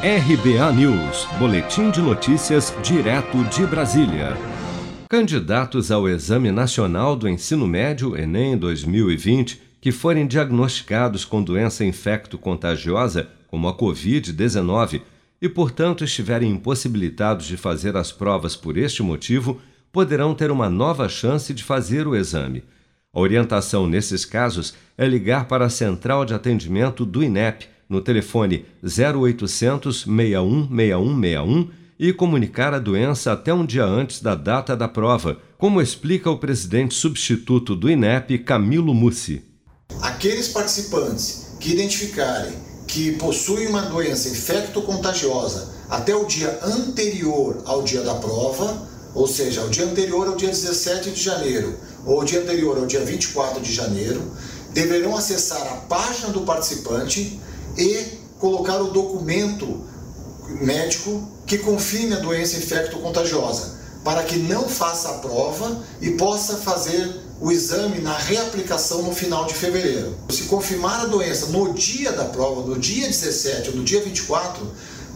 RBA News, Boletim de Notícias, direto de Brasília. Candidatos ao Exame Nacional do Ensino Médio, Enem 2020, que forem diagnosticados com doença infecto-contagiosa, como a Covid-19, e, portanto, estiverem impossibilitados de fazer as provas por este motivo, poderão ter uma nova chance de fazer o exame. A orientação nesses casos é ligar para a central de atendimento do INEP no telefone 0800 61 6161 e comunicar a doença até um dia antes da data da prova, como explica o presidente substituto do INEP, Camilo Mussi. Aqueles participantes que identificarem que possuem uma doença infecto-contagiosa até o dia anterior ao dia da prova, ou seja, o dia anterior ao dia 17 de janeiro ou o dia anterior ao dia 24 de janeiro, deverão acessar a página do participante e colocar o documento médico que confirme a doença infecto-contagiosa, para que não faça a prova e possa fazer o exame na reaplicação no final de fevereiro. Se confirmar a doença no dia da prova, no dia 17 ou no dia 24,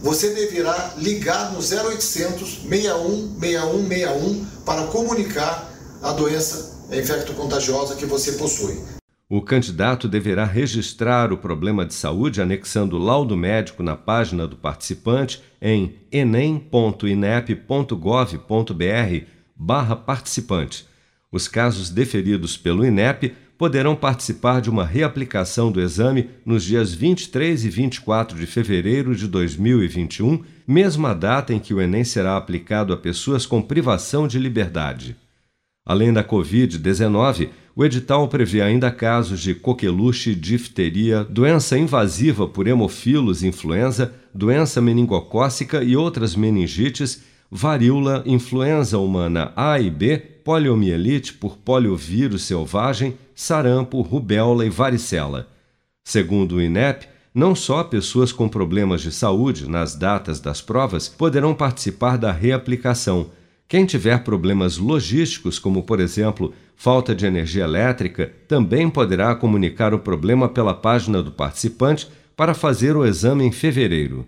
você deverá ligar no 0800 61 61 61 para comunicar a doença infecto-contagiosa que você possui. O candidato deverá registrar o problema de saúde anexando laudo médico na página do participante em enem.inep.gov.br barra participante. Os casos deferidos pelo INEP poderão participar de uma reaplicação do exame nos dias 23 e 24 de fevereiro de 2021, mesma data em que o Enem será aplicado a pessoas com privação de liberdade. Além da Covid-19, o edital prevê ainda casos de coqueluche, difteria, doença invasiva por hemofilos influenza, doença meningocócica e outras meningites, varíola, influenza humana A e B, poliomielite por poliovírus selvagem, sarampo, rubéola e varicela. Segundo o INEP, não só pessoas com problemas de saúde nas datas das provas poderão participar da reaplicação, quem tiver problemas logísticos, como por exemplo falta de energia elétrica, também poderá comunicar o problema pela página do participante para fazer o exame em fevereiro.